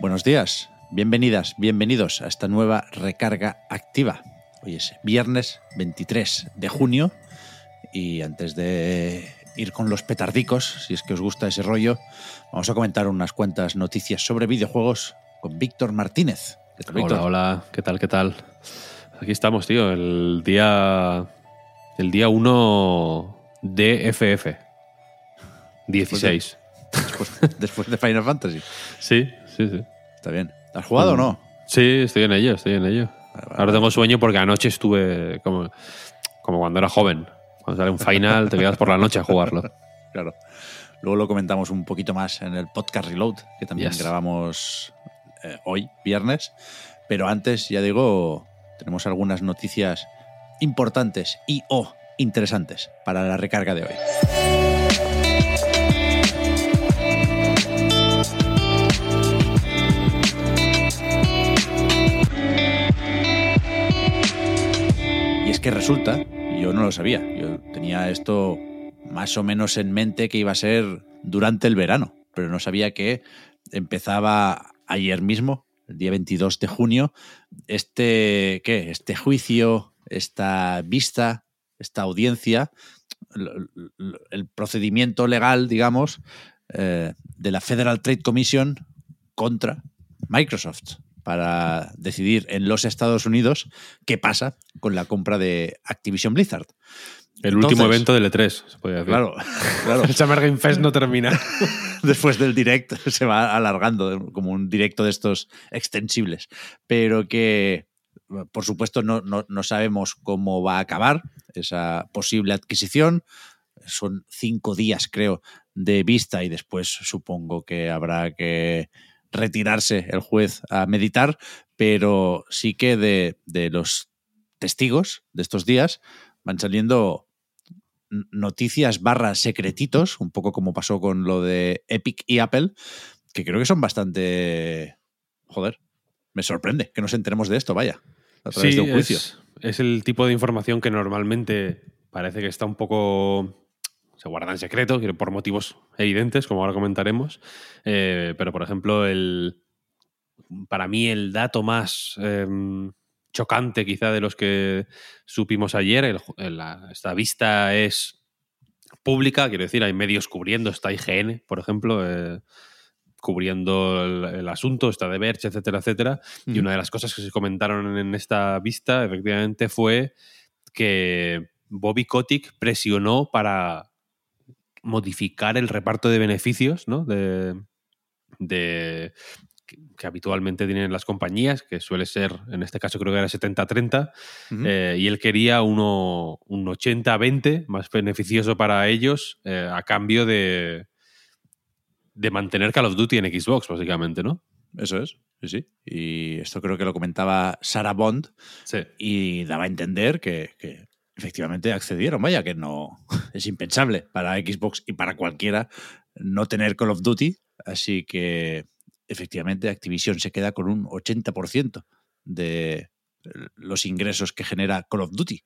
Buenos días, bienvenidas, bienvenidos a esta nueva recarga activa. Hoy es viernes 23 de junio y antes de ir con los petardicos, si es que os gusta ese rollo, vamos a comentar unas cuantas noticias sobre videojuegos con Víctor Martínez. ¿Qué tal, Víctor? Hola, hola, ¿qué tal, qué tal? Aquí estamos, tío, el día el día 1 de FF. 16. Después, después de Final Fantasy. Sí, sí, sí. Está bien. ¿Has jugado o no? Sí, estoy en ello, estoy en ello. vale, Ahora tengo sueño porque anoche estuve como, como cuando era joven. Cuando sale un final, te quedas por la noche a jugarlo. Claro. Luego lo comentamos un poquito más en el podcast Reload, que también Yes. grabamos eh, hoy, viernes. Pero antes, ya digo, tenemos algunas noticias importantes y o interesantes para la recarga de hoy. Resulta, yo no lo sabía, yo tenía esto más o menos en mente que iba a ser durante el verano, pero no sabía que empezaba ayer mismo, el día 22 de junio, este, ¿qué? este juicio, esta vista, esta audiencia, el procedimiento legal, digamos, eh, de la Federal Trade Commission contra Microsoft para decidir en los Estados Unidos qué pasa con la compra de Activision Blizzard. El último Entonces, evento del E3, se podría decir. Claro, claro. El Summer Game Fest no termina. Después del direct se va alargando como un directo de estos extensibles, pero que por supuesto no, no, no sabemos cómo va a acabar esa posible adquisición. Son cinco días, creo, de vista y después supongo que habrá que retirarse el juez a meditar, pero sí que de, de los testigos de estos días van saliendo noticias barra secretitos, un poco como pasó con lo de Epic y Apple, que creo que son bastante... Joder, me sorprende que nos enteremos de esto, vaya, a través Sí, de un juicio. es, es el tipo de información que normalmente parece que está un poco. Se guarda en secreto, por motivos evidentes, como ahora comentaremos. Eh, pero, por ejemplo, el, para mí el dato más em, chocante quizá de los que supimos ayer, el ju- el- la- esta vista es pública, quiero decir, hay medios cubriendo, está IGN, por ejemplo, eh, cubriendo el, el asunto, está The Verge, etcétera, etcétera. Y una de las cosas que se comentaron en esta vista, efectivamente, fue que Bobby Kotick presionó para modificar el reparto de beneficios, ¿no? De, de- que, que habitualmente tienen las compañías, que suele ser, en este caso creo que era 70-30, Ujú. eh, y él quería uno, un 80-20 más beneficioso para ellos eh, a cambio de, de mantener Call of Duty en Xbox, básicamente, ¿no? Eso es, sí, sí. Y esto creo que lo comentaba Sarah Bond Sí. y daba a entender que, que efectivamente accedieron. Vaya, que no es impensable para Xbox y para cualquiera no tener Call of Duty. Así que efectivamente Activision se queda con un 80% de los ingresos que genera Call of Duty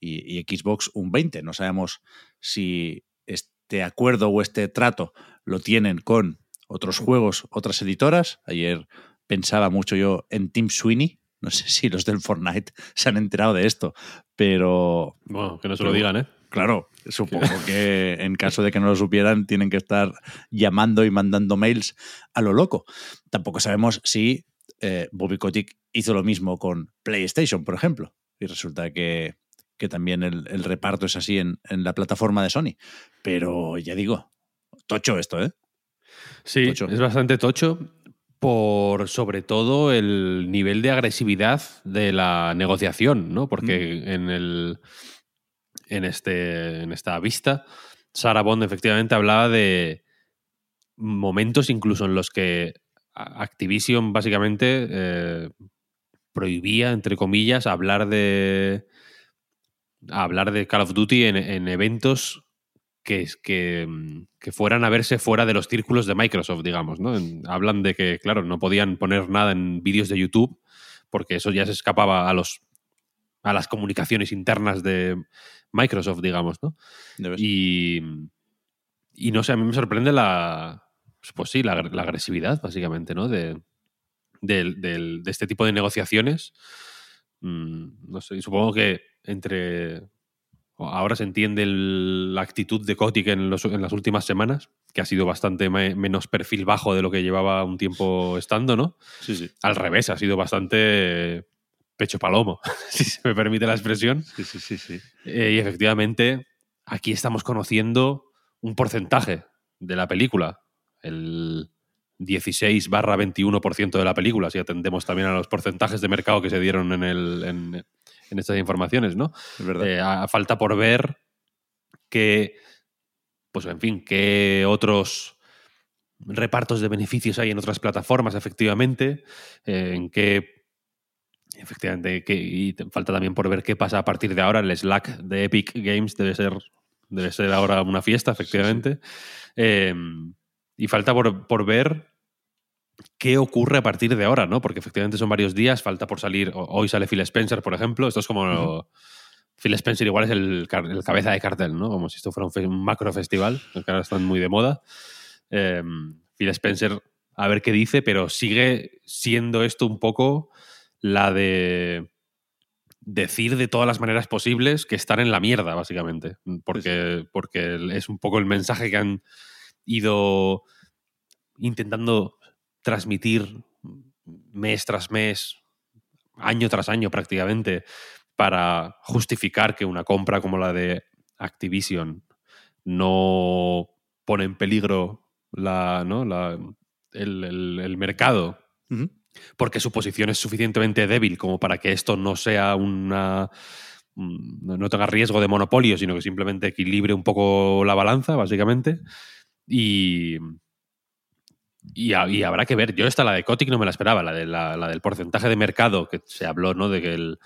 y, Xbox un 20%. No sabemos si este acuerdo o este trato lo tienen con otros juegos, otras editoras. Ayer pensaba mucho yo en Tim Sweeney. No sé si los del Fortnite se han enterado de esto, pero Bueno, que no se lo digan, ¿eh? claro, supongo que en caso de que no lo supieran, tienen que estar llamando y mandando mails a lo loco. Tampoco sabemos si eh, Bobby Kotick hizo lo mismo con PlayStation, por ejemplo, y resulta que, que también el, el reparto es así en, en la plataforma de Sony. Pero ya digo, tocho esto, ¿eh? Sí, Tocho. es bastante tocho por sobre todo el nivel de agresividad de la negociación, ¿no? Porque en el en este en esta vista Sarah Bond efectivamente hablaba de momentos incluso en los que Activision básicamente eh, prohibía, entre comillas, hablar de hablar de Call of Duty en, eventos que, que, que, fueran a verse fuera de los círculos de Microsoft, digamos. ¿no? hablan de que, claro, no podían poner nada en vídeos de YouTube porque eso ya se escapaba a los a las comunicaciones internas de Microsoft, digamos, ¿no? Y, y no sé, a mí me sorprende la, pues sí, la, agresividad, básicamente, ¿no? De, de, este tipo de negociaciones. Mm, no sé, supongo que entre. Ahora se entiende la actitud de Kotick en, en, las últimas semanas, que ha sido bastante menos perfil bajo de lo que llevaba un tiempo estando, ¿no? Sí, sí. Al revés, ha sido bastante pecho palomo, si se me permite la expresión. Sí, sí, sí. sí. Eh, y efectivamente, aquí estamos conociendo un porcentaje de la película el 16 barra 21% de la película, si atendemos también a los porcentajes de mercado que se dieron en, el, en, estas informaciones, ¿no? Es verdad. Eh, a, falta por ver que, pues en fin, qué otros repartos de beneficios hay en otras plataformas, efectivamente, eh, en qué efectivamente, que, y falta también por ver qué pasa a partir de ahora. El Slack de Epic Games debe ser, debe ser ahora una fiesta, efectivamente. Em, y falta por, ver qué ocurre a partir de ahora, ¿no? Porque efectivamente son varios días, falta por salir. Hoy sale Phil Spencer, por ejemplo. Esto es como. Phil Spencer igual es el, cabeza de cartel, ¿no? Como si esto fuera un, macro festival, que ahora están muy de moda. Em, Phil Spencer, a ver qué dice, pero sigue siendo esto un poco la de decir de todas las maneras posibles que están en la mierda, básicamente. Porque, porque es un poco el mensaje que han ido intentando transmitir mes tras mes, año tras año prácticamente, para justificar que una compra como la de Activision no pone en peligro la, ¿no? la, el, mercado. Porque su posición es suficientemente débil como para que esto no sea una. no tenga riesgo de monopolio, sino que simplemente equilibre un poco la balanza, básicamente. Y, y, habrá que ver. Yo esta, la de Kotick, no me la esperaba, la, de, la, del porcentaje de mercado, que se habló, ¿no? De que el,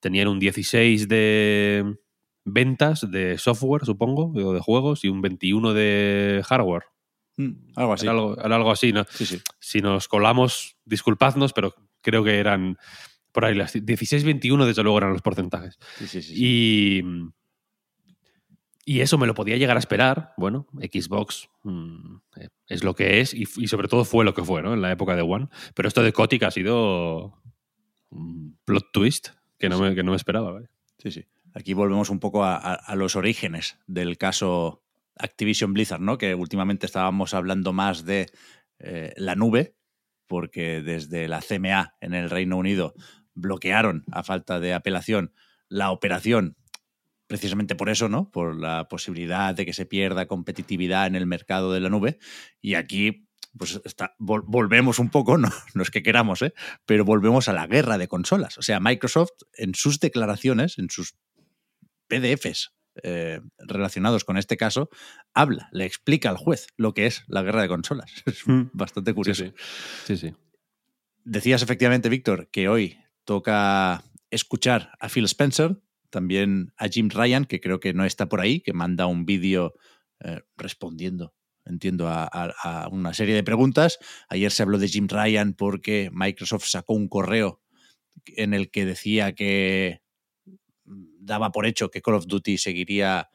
tenían un 16 de ventas de software, supongo, o de juegos, y un 21 de hardware. Mm, algo así. algo, algo, así, ¿no? Sí, sí. Si nos colamos, disculpadnos, pero creo que eran por ahí las 16-21, desde luego eran los porcentajes. Sí, sí, sí, y y eso me lo podía llegar a esperar. Bueno, Xbox mm, eh, es lo que es y, sobre todo fue lo que fue, ¿no? En la época de One. Pero esto de Kotick ha sido un plot twist que no me, que no me esperaba. Sí, sí. Aquí volvemos un poco a, los orígenes del caso Activision Blizzard, ¿no? Que últimamente estábamos hablando más de eh, la nube, porque desde la CMA en el Reino Unido bloquearon, a falta de apelación, la operación precisamente por eso, ¿no? Por la posibilidad de que se pierda competitividad en el mercado de la nube. Y aquí, pues está, volvemos un poco, no, no es que queramos, ¿eh? pero volvemos a la guerra de consolas. O sea, Microsoft en sus declaraciones, en sus PDFs eh, relacionados con este caso, habla, le explica al juez lo que es la guerra de consolas. Es hmm. bastante curioso. sí, sí. Decías efectivamente, Víctor, que hoy toca escuchar a Phil Spencer, también a Jim Ryan, que creo que no está por ahí, que manda un vídeo eh, respondiendo, entiendo, a, una serie de preguntas. Ayer se habló de Jim Ryan porque Microsoft sacó un correo en el que decía que daba por hecho que Call of Duty seguiría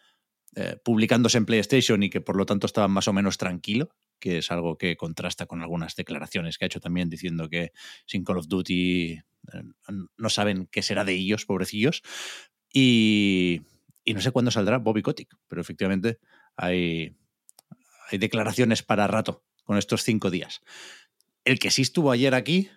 eh, publicándose en PlayStation y que por lo tanto estaba más o menos tranquilo, que es algo que contrasta con algunas declaraciones que ha hecho también diciendo que sin Call of Duty eh, no saben qué será de ellos, pobrecillos. Y, no sé cuándo saldrá Bobby Kotick, pero efectivamente hay, hay declaraciones para rato con estos cinco días. El que sí estuvo ayer aquí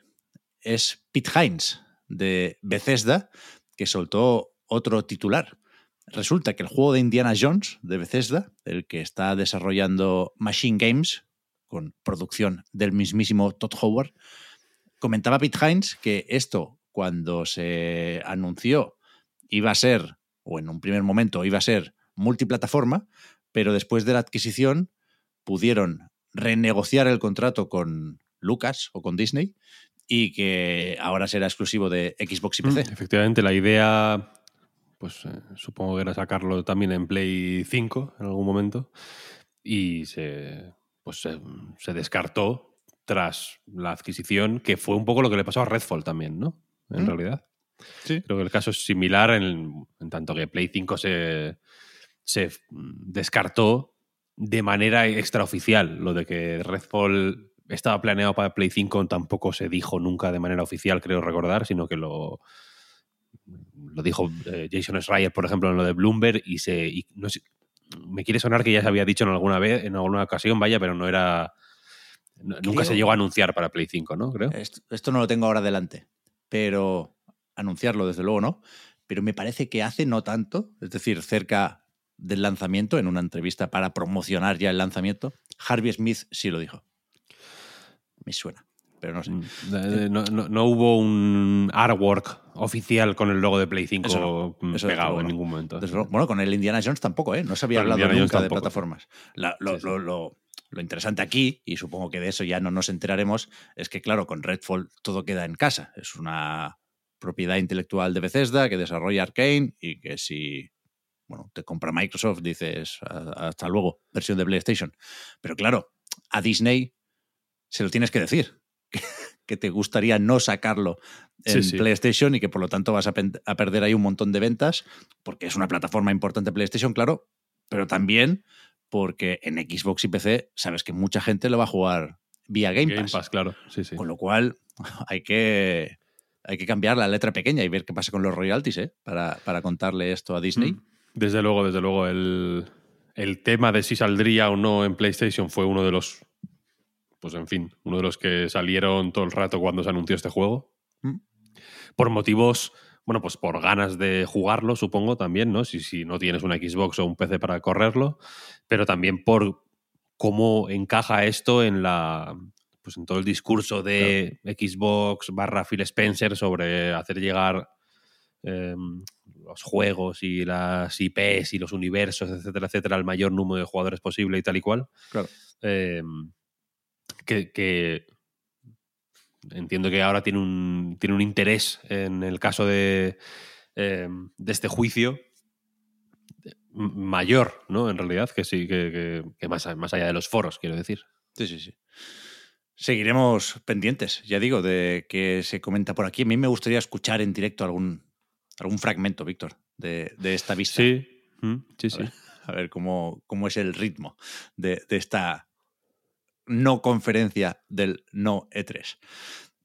es Pete Hines de Bethesda, que soltó otro titular. Resulta que el juego de Indiana Jones de Bethesda, el que está desarrollando Machine Games, con producción del mismísimo Todd Howard, comentaba Pete Hines que esto, cuando se anunció iba a ser, o en un primer momento iba a ser multiplataforma, pero después de la adquisición pudieron renegociar el contrato con Lucas o con Disney y que ahora será exclusivo de Xbox y PC. Mm, efectivamente, la idea, pues eh, supongo que era sacarlo también en Play 5 en algún momento y se, pues, se, descartó tras la adquisición, que fue un poco lo que le pasó a Redfall también, ¿no? En Mm. realidad. Sí. Creo que el caso es similar en, en tanto que Play 5 se, se descartó de manera extraoficial. Lo de que Redfall estaba planeado para Play 5 tampoco se dijo nunca de manera oficial, creo recordar, sino que lo, lo dijo eh, Jason Schreier, por ejemplo, en lo de Bloomberg y se y no sé, me quiere sonar que ya se había dicho en alguna vez, en alguna ocasión, vaya, pero no era no- nunca se llegó a anunciar para Play 5, ¿no? Creo. Esto, esto no lo tengo ahora delante, pero anunciarlo desde luego no. Pero me parece que hace no tanto, es decir, cerca del lanzamiento, en una entrevista para promocionar ya el lanzamiento, Harvey Smith sí lo dijo. Me suena, pero no sé. Mm, eh, No, no- no hubo un artwork oficial con el logo de Play 5 Eso no, eso desde pegado luego en ningún momento. Desde luego- bueno, con el Indiana Jones tampoco, ¿eh? No se había hablado nunca de plataformas. La- lo, Sí, sí. lo- lo- lo interesante aquí, y supongo que de eso ya no nos enteraremos, es que, claro, con Redfall todo queda en casa. Es una propiedad intelectual de Bethesda que desarrolla Arkane y que si bueno, te compra Microsoft, dices "A- hasta luego, versión de PlayStation. Pero claro, a Disney se lo tienes que decir. que- Que te gustaría no sacarlo en Sí, sí. PlayStation y que por lo tanto vas a, perder ahí un montón de ventas, porque es una plataforma importante PlayStation, claro, pero también porque en Xbox y PC sabes que mucha gente lo va a jugar vía Game, Game Pass. Pass, claro. Sí, sí. Con lo cual hay que, hay que cambiar la letra pequeña y ver qué pasa con los royalties ¿eh? para, para contarle esto a Disney. Mm. Desde luego, desde luego, el, el tema de si saldría o no en PlayStation fue uno de los, pues en fin, uno de los que salieron todo el rato cuando se anunció este juego. Mm. Por motivos, bueno, pues por ganas de jugarlo, supongo también, ¿no? Si, si no tienes una Xbox o un PC para correrlo, pero también por cómo encaja esto en la pues en todo el discurso de Xbox barra Phil Spencer sobre hacer llegar eh, los juegos y las IPs y los universos, etcétera, etcétera, al mayor número de jugadores posible y tal y cual. Claro. Eh, que, que entiendo que ahora tiene un, tiene un interés en el caso de, eh, de este juicio m- mayor, ¿no? En realidad, que sí, que, que- que más, más allá de los foros, quiero decir. Sí, sí, sí. Seguiremos pendientes, ya digo, de que se comenta por aquí. A mí me gustaría escuchar en directo algún, algún fragmento, Víctor, de, de esta vista. Sí, mm, sí, sí. A ver cómo, cómo es el ritmo de, de esta no conferencia del no E3.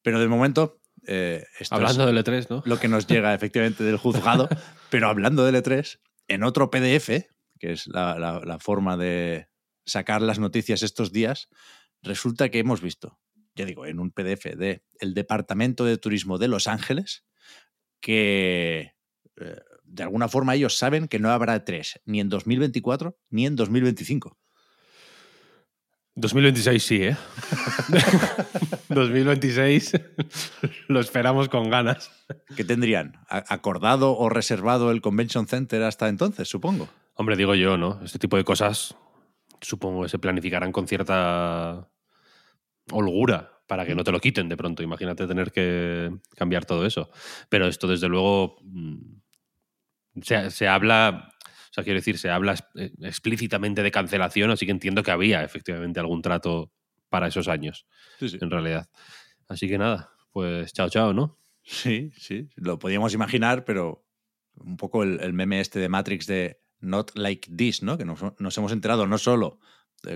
Pero de momento, eh, esto es Hablando del E3, ¿no? lo que nos llega efectivamente del juzgado. pero hablando del E3, en otro PDF, que es la, la- la forma de sacar las noticias estos días, resulta que hemos visto, ya digo, en un PDF de el Departamento de Turismo de Los Ángeles, que eh, de alguna forma ellos saben que no habrá E3 ni en 2024 ni en 2025. 2026 sí, ¿eh? 2026 lo esperamos con ganas. ¿Qué tendrían? ¿A- ¿Acordado o reservado el Convention Center hasta entonces, supongo? Hombre, digo yo, ¿no? Este tipo de cosas supongo que se planificarán con cierta holgura para que no te lo quiten de pronto. Imagínate tener que cambiar todo eso. Pero esto, desde luego, mm, se, se habla, o sea, quiero decir, se habla eh, explícitamente de cancelación, así que entiendo que había efectivamente algún trato para esos años, Sí, sí. en realidad. Así que nada, pues chao, chao, ¿no? Sí, sí, lo podíamos imaginar, pero un poco el, el meme este de Matrix de Not Like This, ¿no? Que nos, nos hemos enterado no solo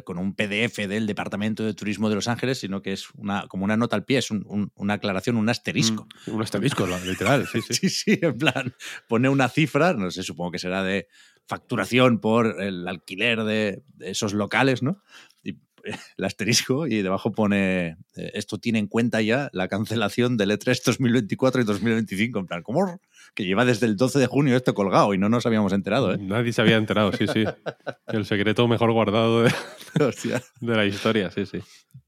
con un PDF del Departamento de Turismo de Los Ángeles, sino que es una, como una nota al pie, es un- un- una aclaración, un asterisco. Mm, un asterisco, literal, sí, sí. Sí, sí, en plan, pone una cifra, no sé, supongo que será de facturación por el alquiler de, de esos locales, ¿no? El asterisco y debajo pone, eh, esto tiene en cuenta ya la cancelación del E E3 2024 y 2025, en plan, ¿cómo? Que lleva desde el 12 de junio esto colgado y no nos habíamos enterado, ¿eh? Nadie se había enterado, sí, sí. El secreto mejor guardado de, de la historia, sí, sí.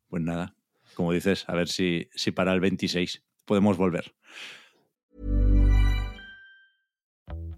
Pues nada, como dices, a ver si, si para el 26 podemos volver.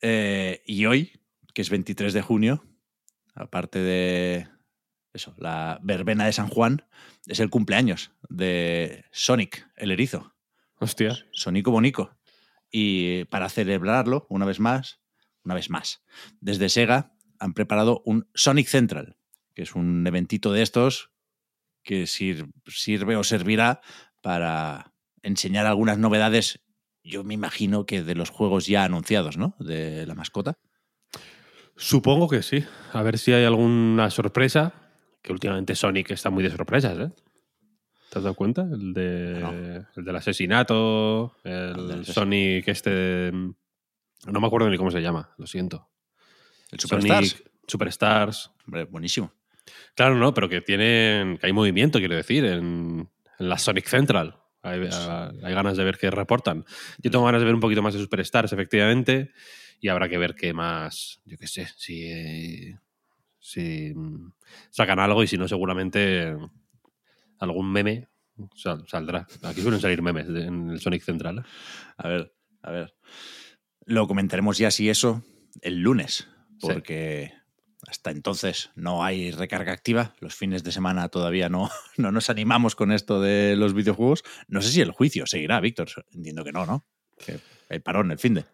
Eh, y hoy, que es 23 de junio, aparte de eso, la verbena de San Juan, es el cumpleaños de Sonic, el erizo. Hostia. Sonico Bonico. Y para celebrarlo, una vez más, una vez más, desde Sega han preparado un Sonic Central, que es un eventito de estos que sir- sirve o servirá para enseñar algunas novedades, yo me imagino que de los juegos ya anunciados, ¿no? De la mascota. Supongo que sí. A ver si hay alguna sorpresa. Que últimamente Sonic está muy de sorpresas, ¿eh? ¿Te has dado cuenta? El, de, No. el del asesinato, el, El del Sonic este... No me acuerdo ni cómo se llama, lo siento. El Superstars. Sonic Superstars. Hombre, buenísimo. Claro, no, pero que tienen... que hay movimiento, quiero decir, en, en la Sonic Central. Hay, hay ganas de ver qué reportan. Yo tengo ganas de ver un poquito más de Superstars, efectivamente, y habrá que ver qué más, yo qué sé, si, eh, si sacan algo y si no, seguramente algún meme sal- saldrá. Aquí suelen salir memes de- en el Sonic Central. ¿eh? A ver, a ver. Lo comentaremos ya si eso el lunes, Sí. Hasta entonces no hay recarga activa. Los fines de semana todavía no, no nos animamos con esto de los videojuegos. No sé si el juicio seguirá, Víctor. Entiendo que no, ¿no? Que hay parón el fin de.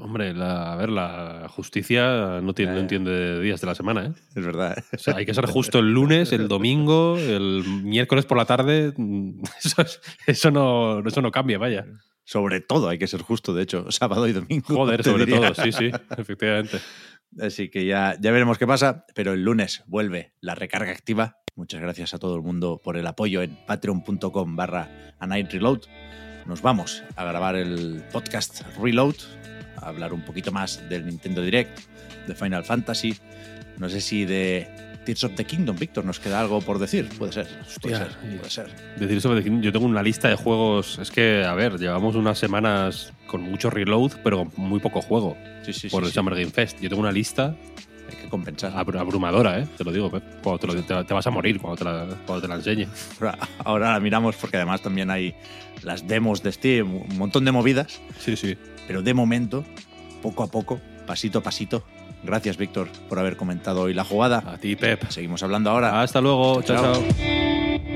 Hombre, la- a ver, la justicia no, tiene, no Eh. entiende días de la semana, ¿eh? Es verdad. O sea, hay que ser justo el lunes, el domingo, el miércoles por la tarde. Eso, es- eso, no, eso no cambia, vaya. Sobre todo hay que ser justo, de hecho, sábado y domingo. Joder, sobre diría. todo, sí, sí, efectivamente. Así que ya, ya veremos qué pasa, pero el lunes vuelve la recarga activa. Muchas gracias a todo el mundo por el apoyo en patreon.com barra a reload. Nos vamos a grabar el podcast Reload, a hablar un poquito más del Nintendo Direct, de Final Fantasy, no sé si de Tears of the Kingdom, Víctor, nos queda algo por decir. Puede ser, puede ser, puede ser. The yo tengo una lista de juegos. Es que, a ver, llevamos unas semanas con mucho reload, pero con muy poco juego Sí, sí, por sí, el. Summer Game Fest. Yo tengo una lista Hay que compensar. abru- abrumadora, ¿eh? Te lo digo, Pep. Cuando te, lo- te- te vas a morir cuando te la, cuando te la enseñe. Ahora, ahora la miramos porque además también hay las demos de Steam, un montón de movidas. Sí, sí. Pero de momento, poco a poco, pasito a pasito. Gracias, Víctor, por haber comentado hoy la jugada. A ti, Pep. Seguimos hablando ahora. Hasta luego. Chao, chao. chao. chao.